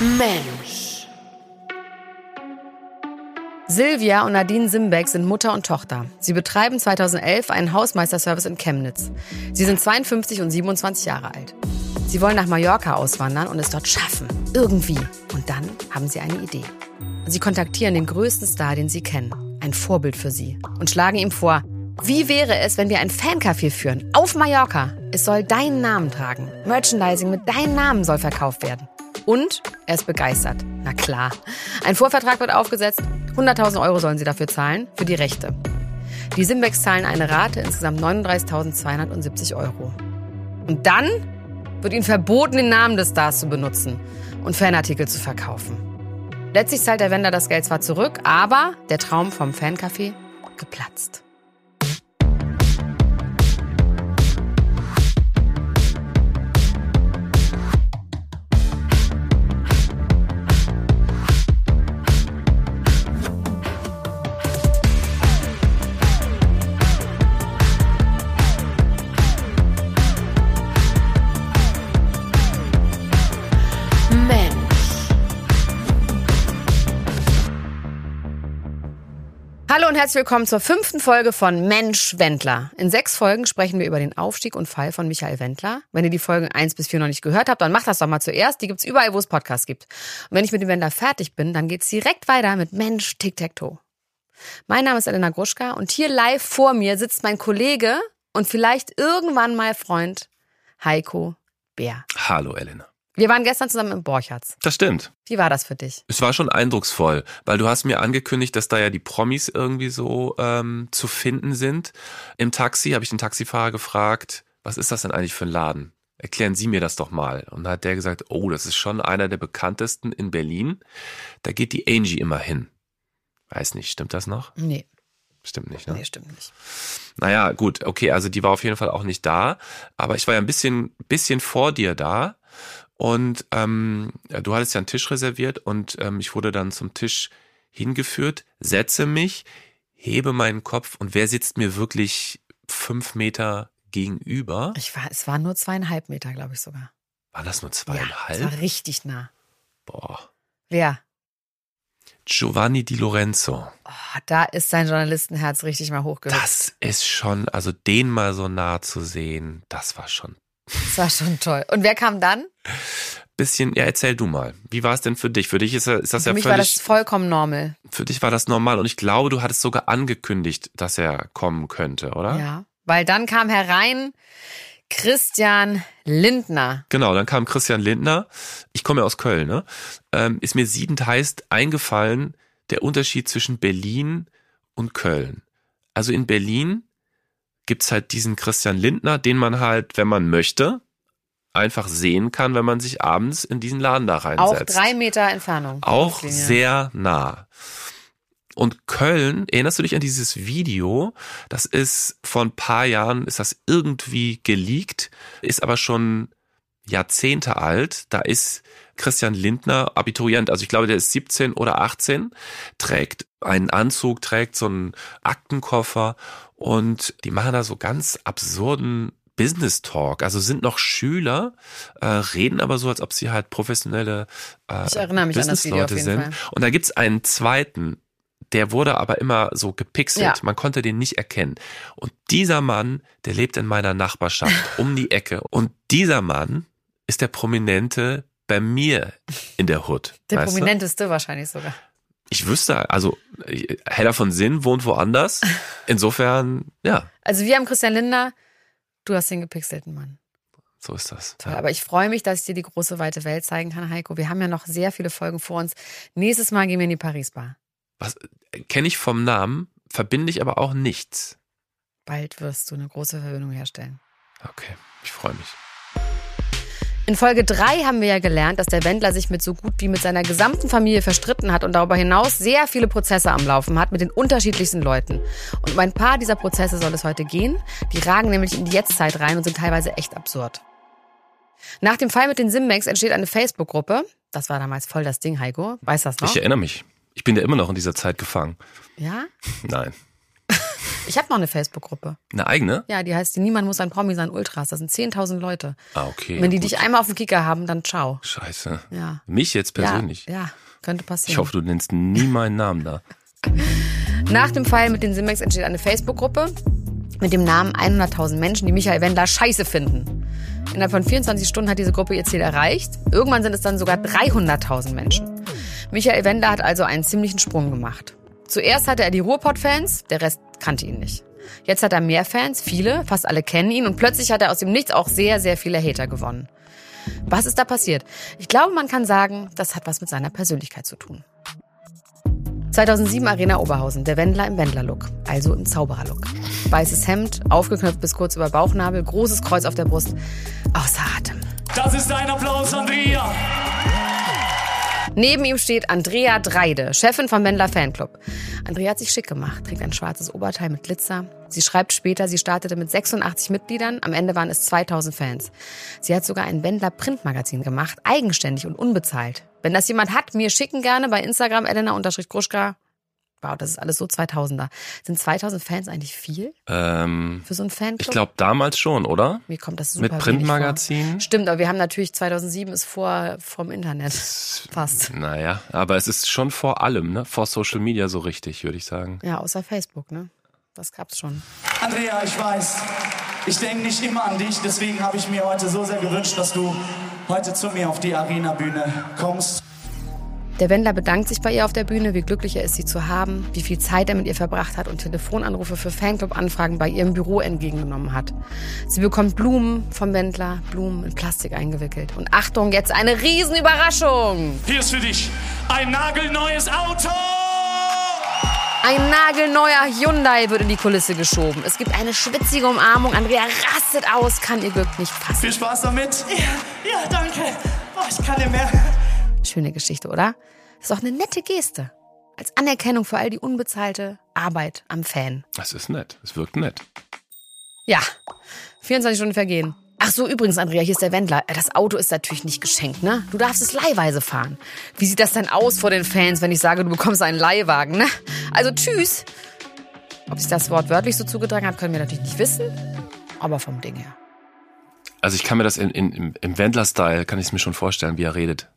Mensch. Silvia und Nadine Simbeck sind Mutter und Tochter. Sie betreiben 2011 einen Hausmeisterservice in Chemnitz. Sie sind 52 und 27 Jahre alt. Sie wollen nach Mallorca auswandern und es dort schaffen. Irgendwie. Und dann haben sie eine Idee. Sie kontaktieren den größten Star, den sie kennen. Ein Vorbild für sie. Und schlagen ihm vor, wie wäre es, wenn wir ein Fancafé führen? Auf Mallorca. Es soll deinen Namen tragen. Merchandising mit deinem Namen soll verkauft werden. Und er ist begeistert. Na klar. Ein Vorvertrag wird aufgesetzt. 100.000 Euro sollen sie dafür zahlen, für die Rechte. Die Simbex zahlen eine Rate, insgesamt 39.270 Euro. Und dann wird ihnen verboten, den Namen des Stars zu benutzen und Fanartikel zu verkaufen. Letztlich zahlt der Wender das Geld zwar zurück, aber der Traum vom Fancafé geplatzt. Und herzlich willkommen zur fünften Folge von Mensch Wendler. In sechs Folgen sprechen wir über den Aufstieg und Fall von Michael Wendler. Wenn ihr die Folgen eins bis vier noch nicht gehört habt, dann macht das doch mal zuerst. Die gibt's überall, wo es Podcasts gibt. Und wenn ich mit dem Wendler fertig bin, dann geht's direkt weiter mit Mensch Tic-Tac-Toe. Mein Name ist Elena Gruschka und hier live vor mir sitzt mein Kollege und vielleicht irgendwann mal Freund Heiko Bär. Hallo Elena. Wir waren gestern zusammen im Borchards. Das stimmt. Wie war das für dich? Es war schon eindrucksvoll, weil du hast mir angekündigt, dass da ja die Promis irgendwie so ähm, zu finden sind. Im Taxi habe ich den Taxifahrer gefragt, was ist das denn eigentlich für ein Laden? Erklären Sie mir das doch mal. Und dann hat der gesagt, oh, das ist schon einer der bekanntesten in Berlin. Da geht die Angie immer hin. Weiß nicht, stimmt das noch? Nee. Stimmt nicht, ne? Nee, stimmt nicht. Naja, gut, okay, also die war auf jeden Fall auch nicht da. Aber ich war ja ein bisschen, bisschen vor dir da. Und ähm, du hattest ja einen Tisch reserviert und ähm, ich wurde dann zum Tisch hingeführt, setze mich, hebe meinen Kopf und wer sitzt mir wirklich fünf Meter gegenüber? Ich war, es waren nur zweieinhalb Meter, glaube ich sogar. War das nur zweieinhalb? Ja, es war richtig nah. Boah. Wer? Giovanni Di Lorenzo. Oh, da ist sein Journalistenherz richtig mal hochgehüpft. Das ist schon, also den mal so nah zu sehen, das war schon das war schon toll. Und wer kam dann? Bisschen, ja, erzähl du mal. Wie war es denn für dich? Für dich ist, ist das für ja mich völlig. war das vollkommen normal. Für dich war das normal und ich glaube, du hattest sogar angekündigt, dass er kommen könnte, oder? Ja. Weil dann kam herein Christian Lindner. Genau, dann kam Christian Lindner. Ich komme ja aus Köln, ne? Ähm, ist mir siedend heißt eingefallen der Unterschied zwischen Berlin und Köln. Also in Berlin gibt's halt diesen Christian Lindner, den man halt, wenn man möchte, einfach sehen kann, wenn man sich abends in diesen Laden da reinsetzt. Auch drei Meter Entfernung. Auch sehr nah. Und Köln, erinnerst du dich an dieses Video? Das ist vor ein paar Jahren, ist das irgendwie geleakt, ist aber schon Jahrzehnte alt. Da ist Christian Lindner Abiturient, also ich glaube, der ist 17 oder 18, trägt einen Anzug, trägt so einen Aktenkoffer und die machen da so ganz absurden Business Talk, also sind noch Schüler, äh, reden aber so, als ob sie halt professionelle äh, ich erinnere mich Business an das Video auf jeden sind. Fall. Und da gibt's einen zweiten, der wurde aber immer so gepixelt. Ja. Man konnte den nicht erkennen. Und dieser Mann, der lebt in meiner Nachbarschaft um die Ecke. Und dieser Mann ist der Prominente bei mir in der Hood. Der weißt du? prominenteste wahrscheinlich sogar. Ich wüsste, also Heller von Sinn wohnt woanders. Insofern, ja, Also wir haben Christian Lindner, du hast den gepixelten Mann. so ist das. Toll. Ja. Aber ich freue mich, dass ich dir die große weite Welt zeigen kann, Heiko. Wir haben ja noch sehr viele Folgen vor uns. Nächstes Mal gehen wir in die Paris-Bar. Was kenne ich vom Namen, verbinde ich aber auch nichts. Bald wirst du eine große Verbindung herstellen. Okay, ich freue mich. In Folge 3 haben wir ja gelernt, dass der Wendler sich mit so gut wie mit seiner gesamten Familie verstritten hat und darüber hinaus sehr viele Prozesse am Laufen hat mit den unterschiedlichsten Leuten. Und um ein paar dieser Prozesse soll es heute gehen. Die ragen nämlich in die Jetztzeit rein und sind teilweise echt absurd. Nach dem Fall mit den Simmex entsteht eine Facebook-Gruppe. Das war damals voll das Ding, Heiko. Weißt du das noch? Ich erinnere mich. Ich bin ja immer noch in dieser Zeit gefangen. Ja? Nein. Ich habe noch eine Facebook-Gruppe. Eine eigene? Ja, die heißt Niemand muss ein Promi sein Ultras. Das sind 10.000 Leute. Ah, okay. Wenn die gut. dich einmal auf dem Kicker haben, dann ciao. Scheiße. Ja. Mich jetzt persönlich. Ja, ja könnte passieren. Ich hoffe, du nennst nie meinen Namen da. Nach dem Fall mit den Simmex entsteht eine Facebook-Gruppe mit dem Namen 100.000 Menschen, die Michael Wendler scheiße finden. Innerhalb von 24 Stunden hat diese Gruppe ihr Ziel erreicht. Irgendwann sind es dann sogar 300.000 Menschen. Michael Wendler hat also einen ziemlichen Sprung gemacht. Zuerst hatte er die Ruhrpott-Fans, der Rest kannte ihn nicht. Jetzt hat er mehr Fans, viele, fast alle kennen ihn und plötzlich hat er aus dem Nichts auch sehr, sehr viele Hater gewonnen. Was ist da passiert? Ich glaube, man kann sagen, das hat was mit seiner Persönlichkeit zu tun. 2007 Arena Oberhausen, der Wendler im Wendler-Look, also im Zauberer-Look. Weißes Hemd, aufgeknöpft bis kurz über Bauchnabel, großes Kreuz auf der Brust, außer Atem. Das ist ein Applaus, Andrea. Neben ihm steht Andrea Dreide, Chefin vom Wendler Fanclub. Andrea hat sich schick gemacht, trägt ein schwarzes Oberteil mit Glitzer. Sie schreibt später, sie startete mit 86 Mitgliedern, am Ende waren es 2000 Fans. Sie hat sogar ein Wendler Printmagazin gemacht, eigenständig und unbezahlt. Wenn das jemand hat, mir schicken gerne bei Instagram Elena-Gruschka. Wow, das ist alles so 2000er. Sind 2000 Fans eigentlich viel Ähm, für so einen Fanclub? ich glaube damals schon, oder? Mir kommt das super Mit Printmagazin? Stimmt, aber wir haben natürlich 2007 ist vor vom Internet. Fast. Naja, aber es ist schon vor allem, ne? Vor Social Media so richtig, würde ich sagen. Ja, außer Facebook, ne? Das gab's schon. Andrea, ich weiß, ich denke nicht immer an dich, deswegen habe ich mir heute so sehr gewünscht, dass du heute zu mir auf die Arena-Bühne kommst. Der Wendler bedankt sich bei ihr auf der Bühne, wie glücklich er ist, sie zu haben, wie viel Zeit er mit ihr verbracht hat und Telefonanrufe für Fanclub-Anfragen bei ihrem Büro entgegengenommen hat. Sie bekommt Blumen vom Wendler, Blumen in Plastik eingewickelt. Und Achtung, jetzt eine Riesenüberraschung! Hier ist für dich ein nagelneues Auto. Ein nagelneuer Hyundai wird in die Kulisse geschoben. Es gibt eine schwitzige Umarmung. Andrea rastet aus, kann ihr Glück nicht fassen. Viel Spaß damit. Ja, ja, danke. Oh, ich kann nicht mehr. Schöne Geschichte, oder? Das ist auch eine nette Geste. Als Anerkennung für all die unbezahlte Arbeit am Fan. Das ist nett. Es wirkt nett. Ja, 24 Stunden vergehen. Ach so, übrigens, Andrea, hier ist der Wendler. Das Auto ist natürlich nicht geschenkt, ne? Du darfst es leihweise fahren. Wie sieht das denn aus vor den Fans, wenn ich sage, du bekommst einen Leihwagen, ne? Also tschüss. Ob sich das Wort wörtlich so zugetragen hat, können wir natürlich nicht wissen. Aber vom Ding her. Also ich kann mir das in, in, im, im Wendler-Style, kann ich es mir schon vorstellen, wie er redet.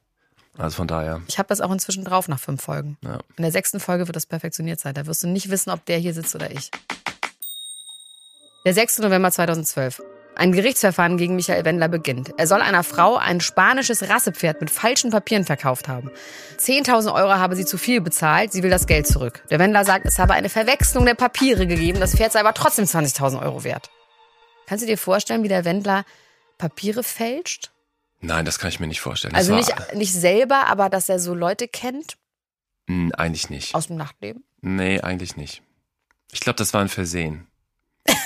Also von daher. Ich habe das auch inzwischen drauf nach fünf Folgen. Ja. In der sechsten Folge wird das perfektioniert sein. Da wirst du nicht wissen, ob der hier sitzt oder ich. Der 6. November 2012. Ein Gerichtsverfahren gegen Michael Wendler beginnt. Er soll einer Frau ein spanisches Rassepferd mit falschen Papieren verkauft haben. 10.000 Euro habe sie zu viel bezahlt, sie will das Geld zurück. Der Wendler sagt, es habe eine Verwechslung der Papiere gegeben, das Pferd sei aber trotzdem 20.000 Euro wert. Kannst du dir vorstellen, wie der Wendler Papiere fälscht? Nein, das kann ich mir nicht vorstellen. Das Also nicht, nicht selber, aber dass er so Leute kennt Hm, eigentlich nicht. aus dem Nachtleben? Nee, eigentlich nicht. Ich glaube, das war ein Versehen.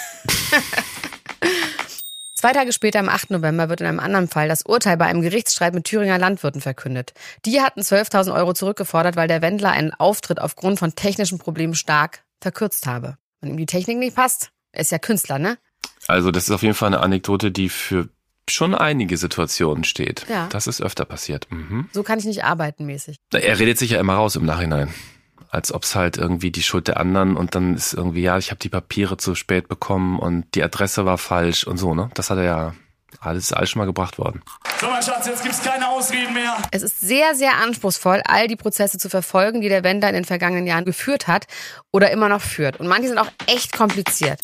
Zwei Tage später, am 8. November, wird in einem anderen Fall das Urteil bei einem Gerichtsstreit mit Thüringer Landwirten verkündet. Die hatten 12.000 Euro zurückgefordert, weil der Wendler einen Auftritt aufgrund von technischen Problemen stark verkürzt habe. Wenn ihm die Technik nicht passt, er ist ja Künstler, ne? Also das ist auf jeden Fall eine Anekdote, die für schon einige Situationen steht. Ja. Das ist öfter passiert. Mhm. So kann ich nicht arbeiten mäßig. Er redet sich ja immer raus im Nachhinein. Als ob es halt irgendwie die Schuld der anderen und dann ist irgendwie, ja, ich habe die Papiere zu spät bekommen und die Adresse war falsch und so, ne? Das hat er ja alles, alles schon mal gebracht worden. So, mein Schatz, jetzt gibt's keine Ausreden mehr. Es ist sehr, sehr anspruchsvoll, all die Prozesse zu verfolgen, die der Wendler in den vergangenen Jahren geführt hat oder immer noch führt. Und manche sind auch echt kompliziert.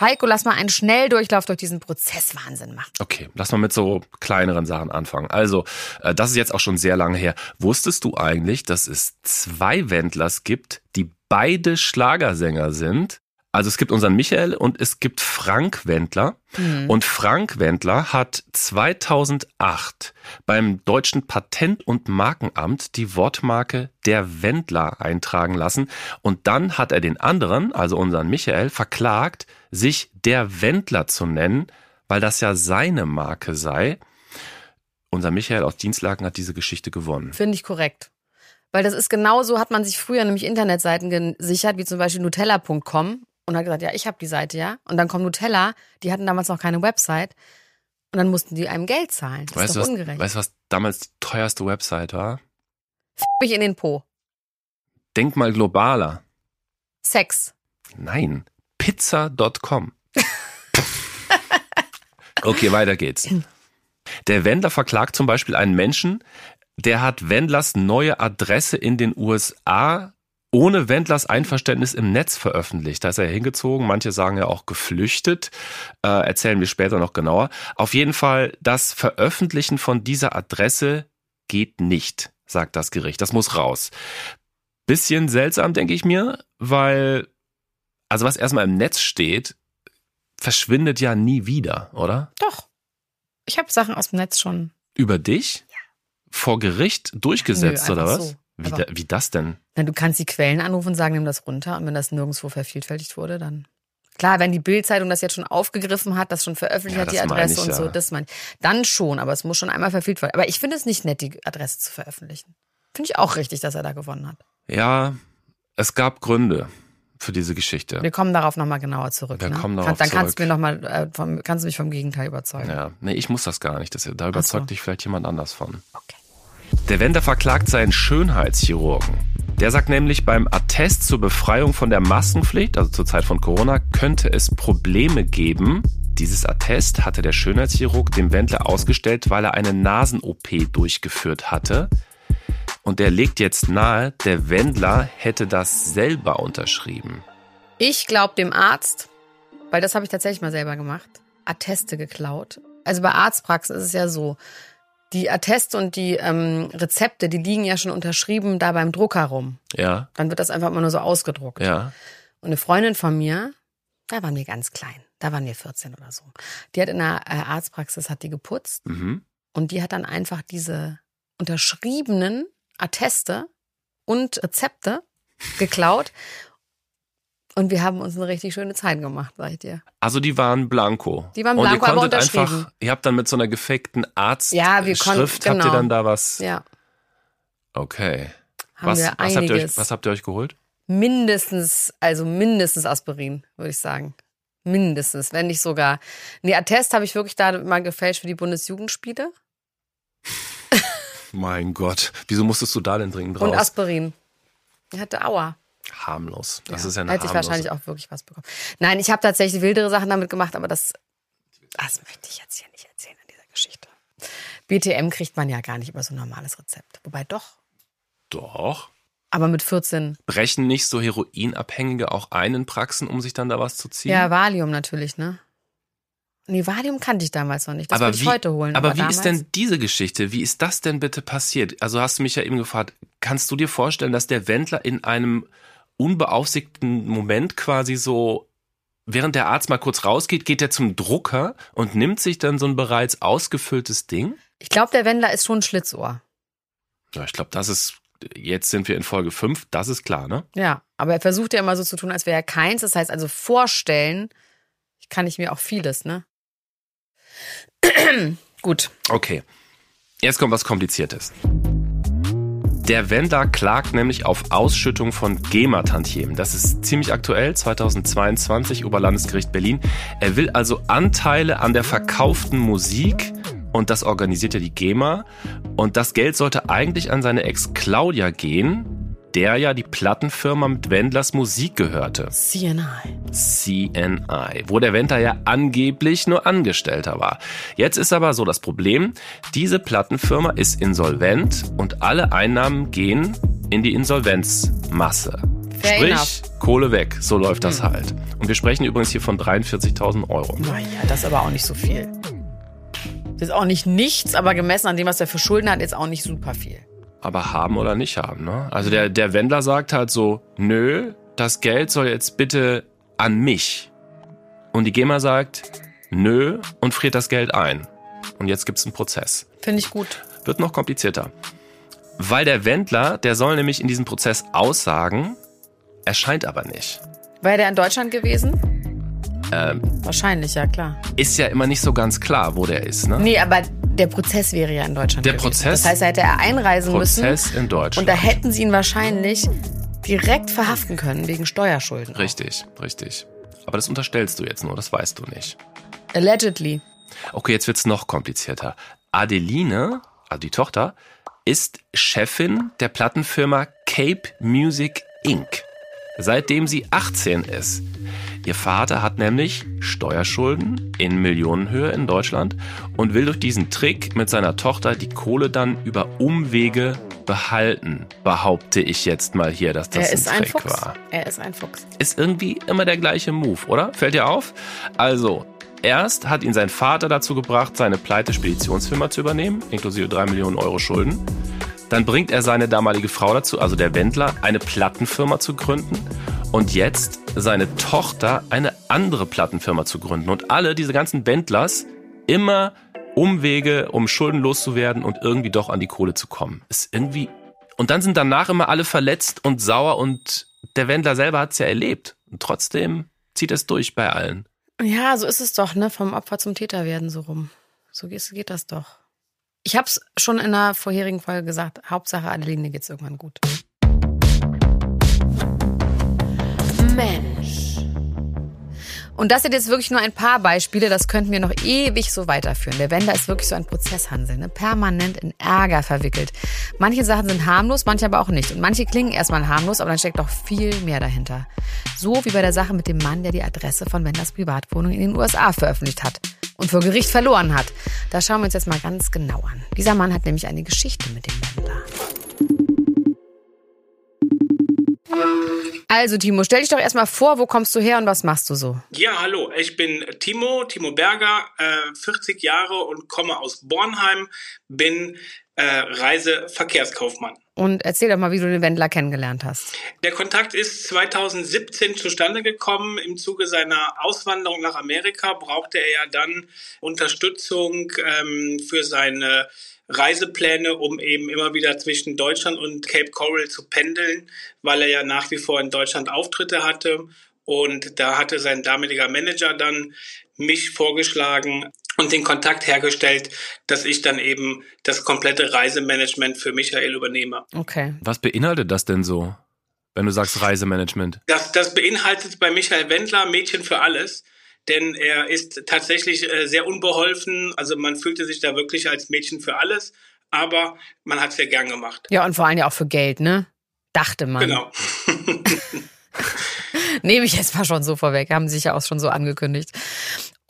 Heiko, lass mal einen Schnelldurchlauf durch diesen Prozesswahnsinn machen. Okay, lass mal mit so kleineren Sachen anfangen. Also, äh, das ist jetzt auch schon sehr lange her. Wusstest du eigentlich, dass es zwei Wendlers gibt, die beide Schlagersänger sind? Also es gibt unseren Michael und es gibt Frank Wendler. Und Frank Wendler hat 2008 beim deutschen Patent- und Markenamt die Wortmarke der Wendler eintragen lassen. Und dann hat er den anderen, also unseren Michael, verklagt, sich der Wendler zu nennen, weil das ja seine Marke sei. unser Michael aus Dienstlaken hat diese Geschichte gewonnen. Finde ich korrekt. Weil das ist genauso, hat man sich früher nämlich Internetseiten gesichert, wie zum Beispiel Nutella.com und hat gesagt, ja, ich habe die Seite, ja. Und dann kommt Nutella, die hatten damals noch keine Website. Und dann mussten die einem Geld zahlen. Das weißt ist du, doch was, ungerecht. weißt du, was damals die teuerste Website war? F mich in den Po. Denk mal globaler. Sex. Nein, pizza.com. okay, weiter geht's. Der Wendler verklagt zum Beispiel einen Menschen, der hat Wendlers neue Adresse in den USA ohne Wendlers Einverständnis im Netz veröffentlicht. Da ist er hingezogen, manche sagen ja auch geflüchtet, äh, erzählen wir später noch genauer. Auf jeden Fall, das Veröffentlichen von dieser Adresse geht nicht, sagt das Gericht. Das muss raus. Bisschen seltsam, denke ich mir, weil, also was erstmal im Netz steht, verschwindet ja nie wieder, oder? Doch. Ich habe Sachen aus dem Netz schon. Über dich? Vor Gericht durchgesetzt, Nö, oder was? so. Wie, da, wie das denn? Na, du kannst die Quellen anrufen und sagen, nimm das runter. Und wenn das nirgendwo vervielfältigt wurde, dann. Klar, wenn die Bildzeitung das jetzt schon aufgegriffen hat, das schon veröffentlicht Ja, hat, die meine Adresse und so, ja. das mein, dann schon, aber es muss schon einmal vervielfältigt werden. Aber ich finde es nicht nett, die Adresse zu veröffentlichen. Finde ich auch richtig, dass er da gewonnen hat. Ja, es gab Gründe für diese Geschichte. Wir kommen darauf nochmal genauer zurück. Wir ne? kommen Kann- darauf Dann kannst zurück. du mir noch mal, äh, vom, kannst du mich vom Gegenteil überzeugen. Ja, nee, ich muss das gar nicht. Das, da überzeugt dich vielleicht jemand anders von. Okay. Der Wender verklagt seinen Schönheitschirurgen. Der sagt nämlich, beim Attest zur Befreiung von der Maskenpflicht, also zur Zeit von Corona, könnte es Probleme geben. Dieses Attest hatte der Schönheitschirurg dem Wendler ausgestellt, weil er eine Nasen-OP durchgeführt hatte. Und der legt jetzt nahe, der Wendler hätte das selber unterschrieben. Ich glaube dem Arzt, weil das habe ich tatsächlich mal selber gemacht, Atteste geklaut. Also bei Arztpraxen ist es ja so, die Atteste und die ähm, Rezepte, die liegen ja schon unterschrieben da beim Drucker rum. Ja, Dann wird das einfach immer nur so ausgedruckt. ja. Und eine Freundin von mir, da waren wir ganz klein, da waren wir 14 oder so. Die hat in der äh, Arztpraxis hat die geputzt Mhm. und die hat dann einfach diese unterschriebenen Atteste und Rezepte geklaut. Und wir haben uns eine richtig schöne Zeit gemacht, sag ich dir. Also die waren blanko. Die waren Und blanko, ihr aber konntet unterschrieben. einfach, ihr habt dann mit so einer gefakten Arzt Ja, wir Schrift, habt ihr genau. dann da was? Ja, Okay. haben Was, wir was, habt ihr euch, was habt ihr euch geholt? mindestens, also mindestens Aspirin, würde ich sagen. Mindestens, wenn nicht sogar. Nee, Attest habe ich wirklich da mal gefälscht für die Bundesjugendspiele. Mein Gott. Wieso musstest du da denn dringend Und raus? Aspirin. Ich hatte Aua. harmlos. Das Ja, ist ja eine Hätte ich wahrscheinlich auch wirklich was bekommen. Nein, ich habe tatsächlich wildere Sachen damit gemacht, aber das, das möchte ich jetzt hier nicht erzählen in dieser Geschichte. BTM kriegt man ja gar nicht über so ein normales Rezept. Wobei doch. Doch. Aber mit 14. Brechen nicht so Heroinabhängige auch ein in Praxen, um sich dann da was zu ziehen? Ja, Valium natürlich, ne? Nee, Valium kannte ich damals noch nicht. Das aber würde ich wie, heute holen. Aber, Aber, wie damals, ist denn diese Geschichte? Wie ist das denn bitte passiert? Also hast du mich ja eben gefragt, kannst du dir vorstellen, dass der Wendler in einem unbeaufsichtigten Moment quasi so, während der Arzt mal kurz rausgeht, geht er zum Drucker und nimmt sich dann so ein bereits ausgefülltes Ding? Ich glaube, der Wendler ist schon ein Schlitzohr. Ja, ich glaube, das ist, jetzt sind wir in Folge 5, das ist klar, ne? Ja, aber er versucht ja immer so zu tun, als wäre er keins. Das heißt also vorstellen, kann ich mir auch vieles, ne? Gut. Okay. Jetzt kommt was Kompliziertes. Der Wendler klagt nämlich auf Ausschüttung von GEMA-Tantiemen. Das ist ziemlich aktuell, 2022, Oberlandesgericht Berlin. Er will also Anteile an der verkauften Musik und das organisiert ja die GEMA. Und das Geld sollte eigentlich an seine Ex Claudia gehen, der ja die Plattenfirma mit Wendlers Musik gehörte. CNI. CNI, wo der Wendler ja angeblich nur Angestellter war. Jetzt ist aber so das Problem, diese Plattenfirma ist insolvent und alle Einnahmen gehen in die Insolvenzmasse. Fair Sprich, enough. Kohle weg, so läuft das halt. Und wir sprechen übrigens hier von 43.000 Euro. Naja, das ist aber auch nicht so viel. Das ist auch nicht nichts, aber gemessen an dem, was er für Schulden hat, ist auch nicht super viel. Aber haben oder nicht haben, ne? Also der, der Wendler sagt halt so, nö, das Geld soll jetzt bitte an mich. Und die GEMA sagt, nö, und friert das Geld ein. Und jetzt gibt's einen Prozess. Finde ich gut. Wird noch komplizierter. Weil der Wendler, der soll nämlich in diesem Prozess aussagen, erscheint aber nicht. Wäre der in Deutschland gewesen? Ähm, Wahrscheinlich, ja klar. ist ja immer nicht so ganz klar, wo der ist, ne? Nee, aber Der Prozess wäre ja in Deutschland. Der gewesen. Prozess? Das heißt, hätte er einreisen Prozess müssen. in Deutschland. Und da hätten sie ihn wahrscheinlich direkt verhaften können wegen Steuerschulden. Richtig, richtig. Aber das unterstellst du jetzt nur, das weißt du nicht. Allegedly. Okay, jetzt wird's noch komplizierter. Adeline, also die Tochter, ist Chefin der Plattenfirma Cape Music Inc. Seitdem sie 18 ist. Ihr Vater hat nämlich Steuerschulden in Millionenhöhe in Deutschland und will durch diesen Trick mit seiner Tochter die Kohle dann über Umwege behalten. Behaupte ich jetzt mal hier, dass das er ist ein ein Trick Fuchs. war Er ist ein Fuchs. ist irgendwie immer der gleiche Move, oder? Fällt dir auf? Also, erst hat ihn sein Vater dazu gebracht, seine pleite Speditionsfirma zu übernehmen, inklusive drei Millionen Euro Schulden. Dann bringt er seine damalige Frau dazu, also der Wendler, eine Plattenfirma zu gründen. Und jetzt seine Tochter eine andere Plattenfirma zu gründen. Und alle diese ganzen Wendlers immer Umwege, um schuldenlos zu werden und irgendwie doch an die Kohle zu kommen. Ist irgendwie. Und dann sind danach immer alle verletzt und sauer und der Wendler selber hat's ja erlebt. Und trotzdem zieht es durch bei allen. Ja, so ist es doch, ne? Vom Opfer zum Täter werden so rum. So geht, geht das doch. Ich hab's schon in einer vorherigen Folge gesagt. Hauptsache Adeline geht's irgendwann gut. Mensch. Und das sind jetzt wirklich nur ein paar Beispiele, das könnten wir noch ewig so weiterführen. Der Wender ist wirklich so ein Prozesshansel, ne? permanent in Ärger verwickelt. Manche Sachen sind harmlos, manche aber auch nicht. Und manche klingen erstmal harmlos, aber dann steckt doch viel mehr dahinter. So wie bei der Sache mit dem Mann, der die Adresse von Wenders Privatwohnung in den USA veröffentlicht hat und vor Gericht verloren hat. Da schauen wir uns jetzt mal ganz genau an. Dieser Mann hat nämlich eine Geschichte mit dem Wender. Also Timo, stell dich doch erstmal vor, wo kommst du her und was machst du so? Ja, hallo, ich bin Timo, Timo Berger, äh, 40 Jahre und komme aus Bornheim, bin äh, Reiseverkehrskaufmann. Und erzähl doch mal, wie du den Wendler kennengelernt hast. Der Kontakt ist 2017 zustande gekommen. Im Zuge seiner Auswanderung nach Amerika brauchte er ja dann Unterstützung ähm, für seine Reisepläne, um eben immer wieder zwischen Deutschland und Cape Coral zu pendeln, weil er ja nach wie vor in Deutschland Auftritte hatte. Und da hatte sein damaliger Manager dann mich vorgeschlagen und den Kontakt hergestellt, dass ich dann eben das komplette Reisemanagement für Michael übernehme. Okay. Was beinhaltet das denn so, wenn du sagst Reisemanagement? Das, das beinhaltet bei Michael Wendler Mädchen für alles denn er ist tatsächlich äh, sehr unbeholfen. Also man fühlte sich da wirklich als Mädchen für alles, aber man hat es ja gern gemacht. Ja, und vor allem ja auch für Geld, ne? Dachte man. Genau. Nehme ich jetzt mal schon so vorweg, haben sich ja auch schon so angekündigt.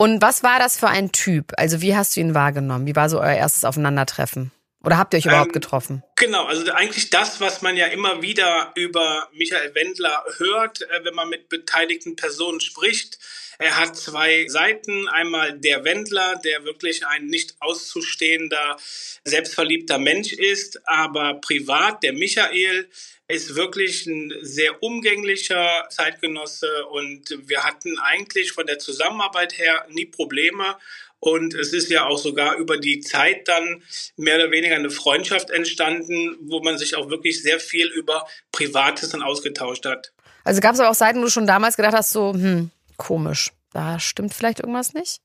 Und was war das für ein Typ? Also wie hast du ihn wahrgenommen? Wie war so euer erstes Aufeinandertreffen? Oder habt ihr euch überhaupt Ähm, getroffen? Genau, also eigentlich das, was man ja immer wieder über Michael Wendler hört, äh, wenn man mit beteiligten Personen spricht. Er hat zwei Seiten. Einmal der Wendler, der wirklich ein nicht auszustehender, selbstverliebter Mensch ist, aber privat der Michael ist wirklich ein sehr umgänglicher Zeitgenosse und wir hatten eigentlich von der Zusammenarbeit her nie Probleme. Und es ist ja auch sogar über die Zeit dann mehr oder weniger eine Freundschaft entstanden, wo man sich auch wirklich sehr viel über Privates dann ausgetauscht hat. Also gab es aber auch Seiten, wo du schon damals gedacht hast, so, hm, komisch, da stimmt vielleicht irgendwas nicht?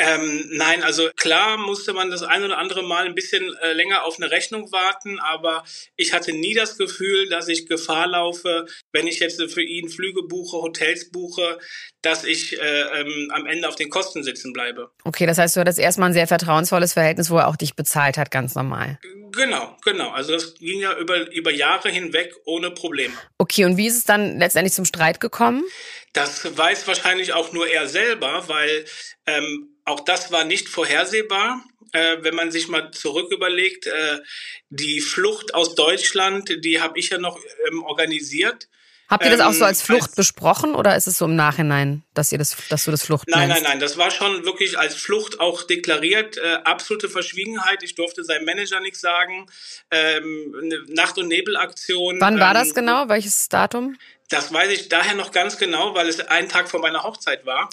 Ähm, nein, also klar musste man das ein oder andere Mal ein bisschen äh, länger auf eine Rechnung warten, aber ich hatte nie das Gefühl, dass ich Gefahr laufe, wenn ich jetzt für ihn Flüge buche, Hotels buche, dass ich äh, ähm, am Ende auf den Kosten sitzen bleibe. Okay, das heißt, du hattest erstmal ein sehr vertrauensvolles Verhältnis, wo er auch dich bezahlt hat, ganz normal. Genau, genau. Also das ging ja über, über Jahre hinweg ohne Probleme. Okay, und wie ist es dann letztendlich zum Streit gekommen? Das weiß wahrscheinlich auch nur er selber, weil ähm, auch das war nicht vorhersehbar. Äh, wenn man sich mal zurück überlegt, äh, die Flucht aus Deutschland, die habe ich ja noch ähm, organisiert. Habt ihr das auch so als Ähm, Flucht als- besprochen oder ist es so im Nachhinein, dass ihr das, dass du das Flucht Nein, nennst? nein, nein, das war schon wirklich als Flucht auch deklariert. Äh, absolute Verschwiegenheit. Ich durfte seinem Manager nichts sagen. Ähm, eine Nacht- und Nebelaktion. Wann war ähm, das genau? Welches Datum? Das weiß ich daher noch ganz genau, weil es ein Tag vor meiner Hochzeit war.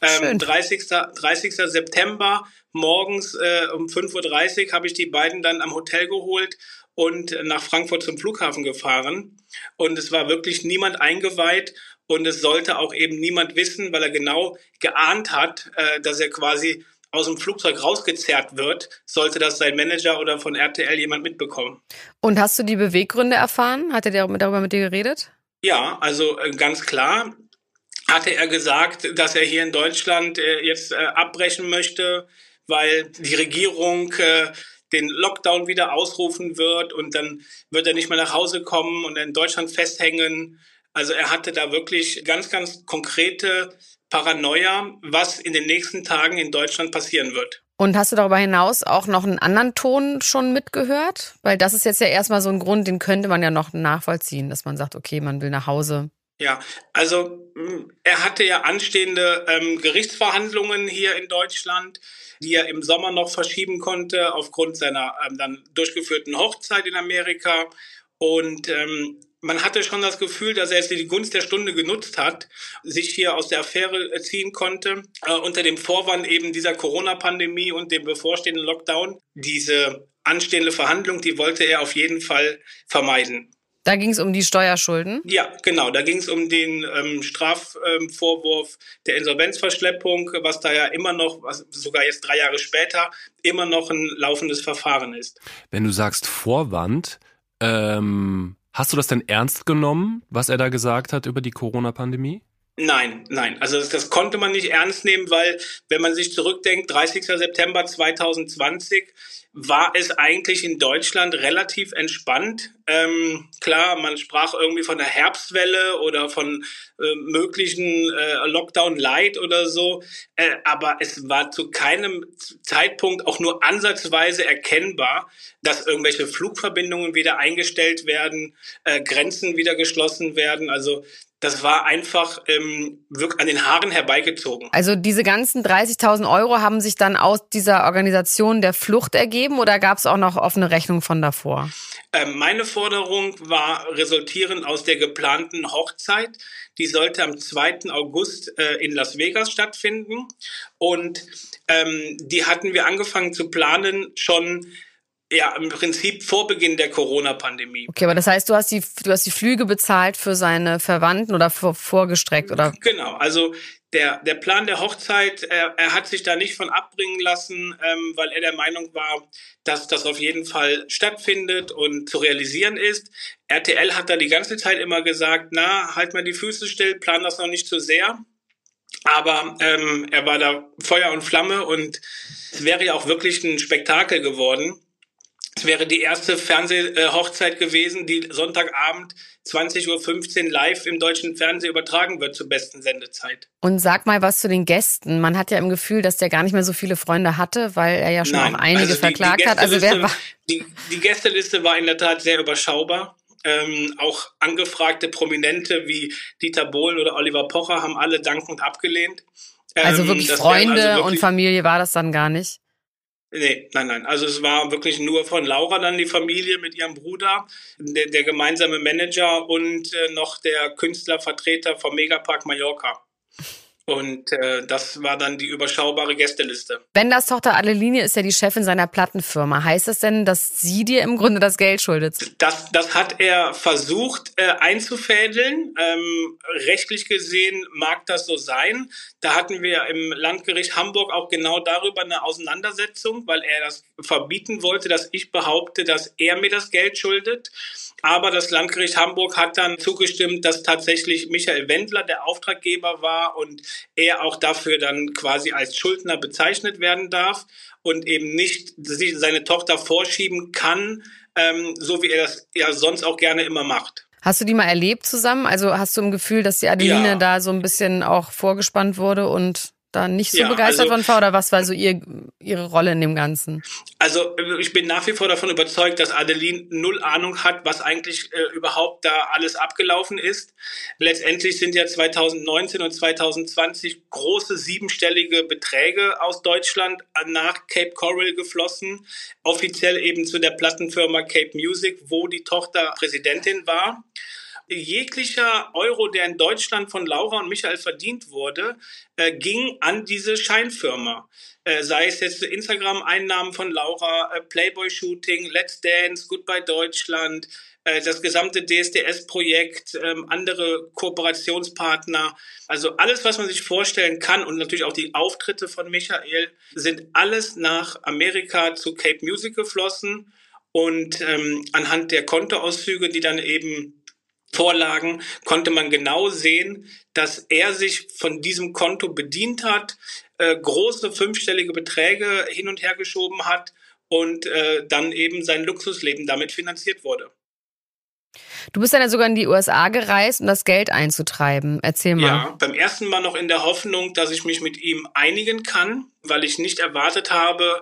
Ähm, 30. 30. September morgens äh, um 5.30 Uhr habe ich die beiden dann am Hotel geholt und nach Frankfurt zum Flughafen gefahren. Und es war wirklich niemand eingeweiht und es sollte auch eben niemand wissen, weil er genau geahnt hat, äh, dass er quasi aus dem Flugzeug rausgezerrt wird, sollte das sein Manager oder von RTL jemand mitbekommen. Und hast du die Beweggründe erfahren? Hat er darüber mit dir geredet? Ja, also äh, ganz klar hatte er gesagt, dass er hier in Deutschland äh, jetzt äh, abbrechen möchte, weil die Regierung den Lockdown wieder ausrufen wird und dann wird er nicht mehr nach Hause kommen und in Deutschland festhängen. Also er hatte da wirklich ganz, ganz konkrete Paranoia, was in den nächsten Tagen in Deutschland passieren wird. Und hast du darüber hinaus auch noch einen anderen Ton schon mitgehört? Weil das ist jetzt ja erstmal so ein Grund, den könnte man ja noch nachvollziehen, dass man sagt, okay, man will nach Hause. Ja, also mm, er hatte ja anstehende ähm, Gerichtsverhandlungen hier in Deutschland, die er im Sommer noch verschieben konnte aufgrund seiner ähm, dann durchgeführten Hochzeit in Amerika. Und ähm, man hatte schon das Gefühl, dass er jetzt die Gunst der Stunde genutzt hat, sich hier aus der Affäre ziehen konnte, äh, unter dem Vorwand eben dieser Corona-Pandemie und dem bevorstehenden Lockdown. Diese anstehende Verhandlung, die wollte er auf jeden Fall vermeiden. Da ging es um die Steuerschulden? Ja, genau. Da ging es um den ähm, Strafvorwurf ähm, der Insolvenzverschleppung, was da ja immer noch, was sogar jetzt drei Jahre später, immer noch ein laufendes Verfahren ist. Wenn du sagst Vorwand, ähm, Hast du das denn ernst genommen, was er da gesagt hat über die Corona-Pandemie? Nein, nein. Also das, das, konnte man nicht ernst nehmen, weil wenn man sich zurückdenkt, 30. September 2020 war es eigentlich in Deutschland relativ entspannt. Ähm, klar, man sprach irgendwie von der Herbstwelle oder von äh, möglichen äh, Lockdown Light oder so, äh, aber es war zu keinem Zeitpunkt auch nur ansatzweise erkennbar, dass irgendwelche Flugverbindungen wieder eingestellt werden, äh, Grenzen wieder geschlossen werden. Also das war einfach ähm, wirklich an den Haaren herbeigezogen. Also diese ganzen 30.000 Euro haben sich dann aus dieser Organisation der Flucht ergeben oder gab es auch noch offene Rechnungen von davor? Ähm, meine Forderung war resultierend aus der geplanten Hochzeit. Die sollte am 2. August äh, in Las Vegas stattfinden. Und ähm, die hatten wir angefangen zu planen schon ja, im Prinzip vor Beginn der Corona-Pandemie. Okay, aber das heißt, du hast die, du hast die Flüge bezahlt für seine Verwandten oder vor, vorgestreckt, oder? Genau, also der, der Plan der Hochzeit, er, er hat sich da nicht von abbringen lassen, ähm, weil er der Meinung war, dass das auf jeden Fall stattfindet und zu realisieren ist. RTL hat da die ganze Zeit immer gesagt, na, halt mal die Füße still, plan das noch nicht zu sehr. Aber ähm, er war da Feuer und Flamme und es wäre ja auch wirklich ein Spektakel geworden. Es wäre die erste Fernsehhochzeit gewesen, die Sonntagabend 20.15 Uhr live im deutschen Fernsehen übertragen wird zur besten Sendezeit. Und sag mal was zu den Gästen. Man hat ja im Gefühl, dass der gar nicht mehr so viele Freunde hatte, weil er ja schon Nein, auch einige also die, verklagt die hat. Also wer war die, die Gästeliste war in der Tat sehr überschaubar. Ähm, auch angefragte Prominente wie Dieter Bohlen oder Oliver Pocher haben alle dankend abgelehnt. Also ähm, also wirklich Freunde also wirklich und Familie war das dann gar nicht? Nee, nein, nein. Also es war wirklich nur von Laura dann die Familie mit ihrem Bruder, der, der gemeinsame Manager und äh, noch der Künstlervertreter vom Megapark Mallorca. Und äh, das war dann die überschaubare Gästeliste. Wenders Tochter Adeline ist ja die Chefin seiner Plattenfirma. Heißt das denn, dass sie dir im Grunde das Geld schuldet? Das, das hat er versucht äh, einzufädeln. Ähm, rechtlich gesehen mag das so sein. Da hatten wir im Landgericht Hamburg auch genau darüber eine Auseinandersetzung, weil er das verbieten wollte, dass ich behaupte, dass er mir das Geld schuldet. Aber das Landgericht Hamburg hat dann zugestimmt, dass tatsächlich Michael Wendler der Auftraggeber war und er auch dafür dann quasi als Schuldner bezeichnet werden darf und eben nicht seine Tochter vorschieben kann, ähm, so wie er das ja sonst auch gerne immer macht. Hast du die mal erlebt zusammen? Also hast du im Gefühl, dass die Adeline ja. da so ein bisschen auch vorgespannt wurde und da nicht so ja, begeistert also, von war oder was war so ihr, ihre Rolle in dem Ganzen? Also ich bin nach wie vor davon überzeugt, dass Adeline null Ahnung hat, was eigentlich äh, überhaupt da alles abgelaufen ist. Letztendlich sind ja 2019 und 2020 große siebenstellige Beträge aus Deutschland nach Cape Coral geflossen, offiziell eben zu der Plattenfirma Cape Music, wo die Tochter Präsidentin war. Jeglicher Euro, der in Deutschland von Laura und Michael verdient wurde, äh, ging an diese Scheinfirma. Äh, sei es jetzt Instagram-Einnahmen von Laura, äh, Playboy-Shooting, Let's Dance, Goodbye Deutschland, äh, das gesamte DSDS-Projekt, ähm, andere Kooperationspartner. Also alles, was man sich vorstellen kann und natürlich auch die Auftritte von Michael sind alles nach Amerika zu Cape Music geflossen. Und ähm, anhand der Kontoauszüge, die dann eben vorlagen, konnte man genau sehen, dass er sich von diesem Konto bedient hat, äh, große fünfstellige Beträge hin und her geschoben hat und äh, dann eben sein Luxusleben damit finanziert wurde. Du bist dann ja sogar in die USA gereist, um das Geld einzutreiben. Erzähl mal. Ja, beim ersten Mal noch in der Hoffnung, dass ich mich mit ihm einigen kann, weil ich nicht erwartet habe,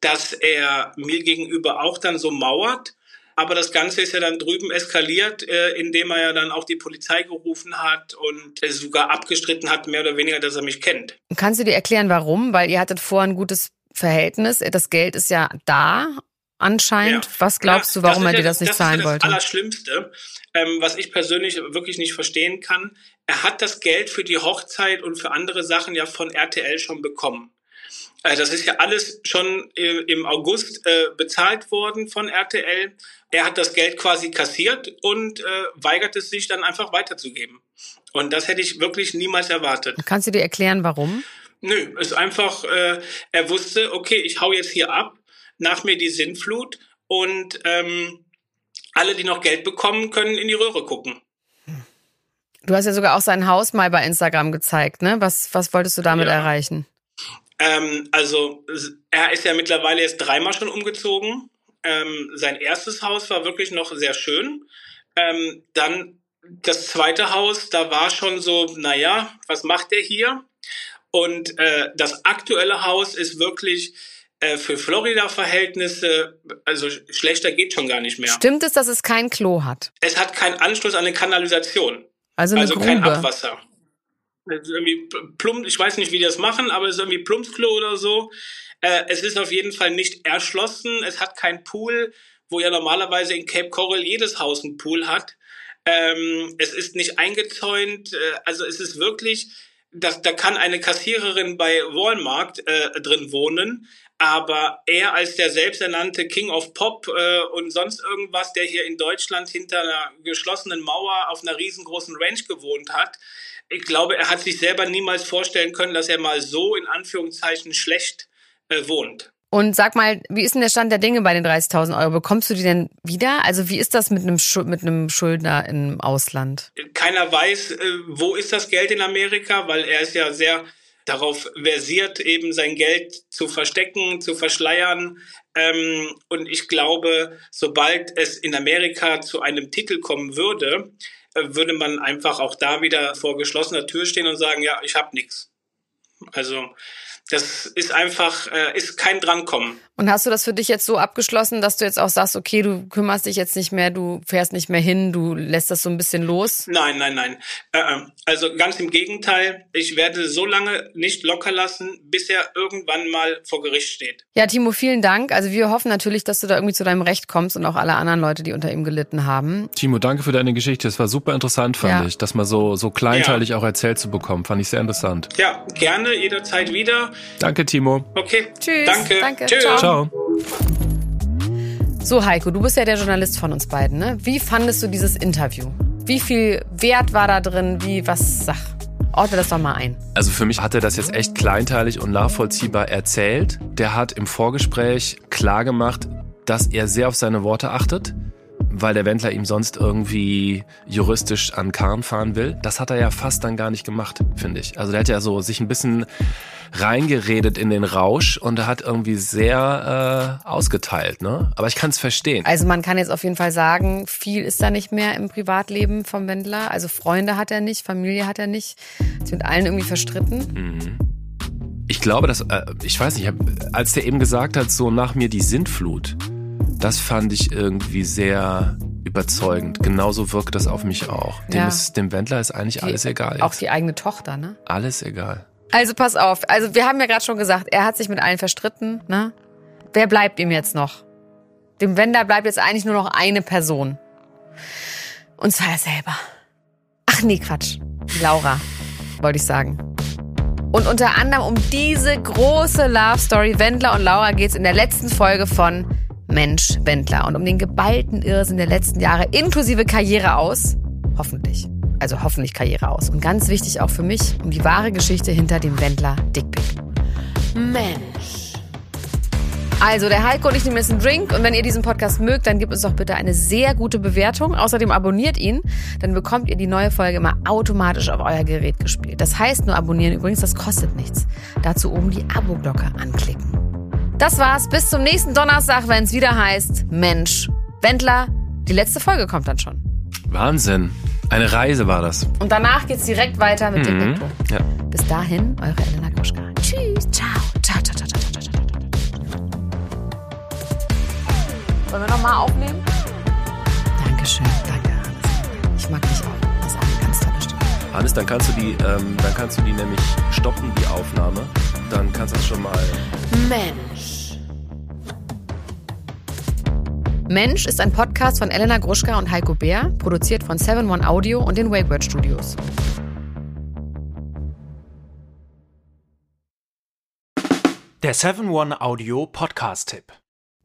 dass er mir gegenüber auch dann so mauert. Aber das Ganze ist ja dann drüben eskaliert, äh, indem er ja dann auch die Polizei gerufen hat und sogar abgestritten hat, mehr oder weniger, dass er mich kennt. Kannst du dir erklären, warum? Weil ihr hattet vorher ein gutes Verhältnis. Das Geld ist ja da anscheinend. Ja. Was glaubst ja, du, warum er dir das nicht das zahlen ist ja das Allerschlimmste, ähm, was ich persönlich wirklich nicht verstehen kann. Er hat das Geld für die Hochzeit und für andere Sachen ja von RTL schon bekommen. Äh, das ist ja alles schon im August äh, bezahlt worden von RTL. Er hat das Geld quasi kassiert und äh, weigert es sich dann einfach weiterzugeben. Und das hätte ich wirklich niemals erwartet. Kannst du dir erklären, warum? Nö, ist einfach, äh, er wusste, okay, ich hau jetzt hier ab, nach mir die Sinnflut und ähm, alle, die noch Geld bekommen, können in die Röhre gucken. Du hast ja sogar auch sein Haus mal bei Instagram gezeigt, ne? Was, was wolltest du damit ja. erreichen? Ähm, also er ist ja mittlerweile jetzt dreimal schon umgezogen. Ähm, sein erstes Haus war wirklich noch sehr schön. Ähm, dann das zweite Haus, da war schon so, naja, was macht der hier? Und äh, das aktuelle Haus ist wirklich äh, für Florida-Verhältnisse, also schlechter geht schon gar nicht mehr. Stimmt es, dass es kein Klo hat? Es hat keinen Anschluss an eine Kanalisation. Also, eine also Grube. kein Abwasser irgendwie plump, ich weiß nicht, wie die das machen, aber es ist irgendwie Plumpsklo oder so. Äh, es ist auf jeden Fall nicht erschlossen. Es hat keinen Pool, wo ja normalerweise in Cape Coral jedes Haus einen Pool hat. Ähm, es ist nicht eingezäunt. Äh, also es ist wirklich, das, da kann eine Kassiererin bei Walmart äh, drin wohnen. Aber er als der selbsternannte King of Pop äh, und sonst irgendwas, der hier in Deutschland hinter einer geschlossenen Mauer auf einer riesengroßen Ranch gewohnt hat, ich glaube, er hat sich selber niemals vorstellen können, dass er mal so in Anführungszeichen schlecht äh, wohnt. Und sag mal, wie ist denn der Stand der Dinge bei den 30.000 Euro? Bekommst du die denn wieder? Also wie ist das mit einem, mit einem Schuldner im Ausland? Keiner weiß, äh, wo ist das Geld in Amerika, weil er ist ja sehr darauf versiert, eben sein Geld zu verstecken, zu verschleiern. Ähm, und ich glaube, sobald es in Amerika zu einem Titel kommen würde, würde man einfach auch da wieder vor geschlossener Tür stehen und sagen, ja, ich habe nichts. Also das ist einfach, äh, ist kein Drankommen. Und hast du das für dich jetzt so abgeschlossen, dass du jetzt auch sagst, okay, du kümmerst dich jetzt nicht mehr, du fährst nicht mehr hin, du lässt das so ein bisschen los? Nein, nein, nein. Äh, äh, also ganz im Gegenteil. Ich werde so lange nicht locker lassen, bis er irgendwann mal vor Gericht steht. Ja, Timo, vielen Dank. Also wir hoffen natürlich, dass du da irgendwie zu deinem Recht kommst und auch alle anderen Leute, die unter ihm gelitten haben. Timo, danke für deine Geschichte. Es war super interessant, fand ja. ich, das mal so, so kleinteilig ja. auch erzählt zu bekommen. Fand ich sehr interessant. Ja, gerne, jederzeit wieder. Danke, Timo. Okay. Tschüss. Danke. Danke. Tschüss. Ciao. Ciao. So, Heiko, du bist ja der Journalist von uns beiden, ne? Wie fandest du dieses Interview? Wie viel Wert war da drin? Wie, was, sag, ordne das doch mal ein. Also für mich hat er das jetzt echt kleinteilig und nachvollziehbar erzählt. Der hat im Vorgespräch klargemacht, dass er sehr auf seine Worte achtet weil der Wendler ihm sonst irgendwie juristisch an Karren fahren will. Das hat er ja fast dann gar nicht gemacht, finde ich. Also der hat ja so sich ein bisschen reingeredet in den Rausch und er hat irgendwie sehr äh, ausgeteilt, ne? Aber ich kann es verstehen. Also man kann jetzt auf jeden Fall sagen, viel ist da nicht mehr im Privatleben vom Wendler. Also Freunde hat er nicht, Familie hat er nicht. Ist mit allen irgendwie verstritten. Mhm. Ich glaube, dass, äh, ich weiß nicht, als der eben gesagt hat, so nach mir die Sintflut, das fand ich irgendwie sehr überzeugend. Genauso wirkt das auf mich auch. Dem, ja. ist, dem Wendler ist eigentlich die, alles egal. Jetzt. Auch die eigene Tochter, ne? Alles egal. Also pass auf. Also wir haben ja gerade schon gesagt, er hat sich mit allen verstritten, ne? Wer bleibt ihm jetzt noch? Dem Wendler bleibt jetzt eigentlich nur noch eine Person. Und zwar er selber. Ach nee, Quatsch. Laura, wollte ich sagen. Und unter anderem um diese große Love Story Wendler und Laura geht's in der letzten Folge von Mensch Wendler und um den geballten Irrsinn der letzten Jahre inklusive Karriere aus. Hoffentlich. Also hoffentlich Karriere aus. Und ganz wichtig auch für mich, um die wahre Geschichte hinter dem Wendler Dickpick. Mensch. Also, der Heiko und ich nehmen jetzt einen Drink und wenn ihr diesen Podcast mögt, dann gebt uns doch bitte eine sehr gute Bewertung. Außerdem abonniert ihn, dann bekommt ihr die neue Folge immer automatisch auf euer Gerät gespielt. Das heißt nur abonnieren übrigens, das kostet nichts. Dazu oben die Abo-Glocke anklicken. Das war's, bis zum nächsten Donnerstag, wenn es wieder heißt Mensch, Wendler, die letzte Folge kommt dann schon. Wahnsinn. Eine Reise war das. Und danach geht's direkt weiter mit dem Mhm. Intro. Ja. Bis dahin, eure Elena Gruschka. Tschüss, ciao. Ciao, ciao, ciao, ciao, ciao, ciao, ciao. Wollen wir nochmal aufnehmen? Dankeschön, danke, Hannes. Ich mag dich auch. Das ist eine ganz tolle Stimme. Hannes, dann kannst du die, ähm, dann kannst du die nämlich stoppen, die Aufnahme. Dann kannst du das schon mal. Mensch. Mensch ist ein Podcast von Elena Gruschka und Heiko Bär, produziert von 7-One Audio und den Wakeword Studios. Der 7-One Audio Podcast-Tipp.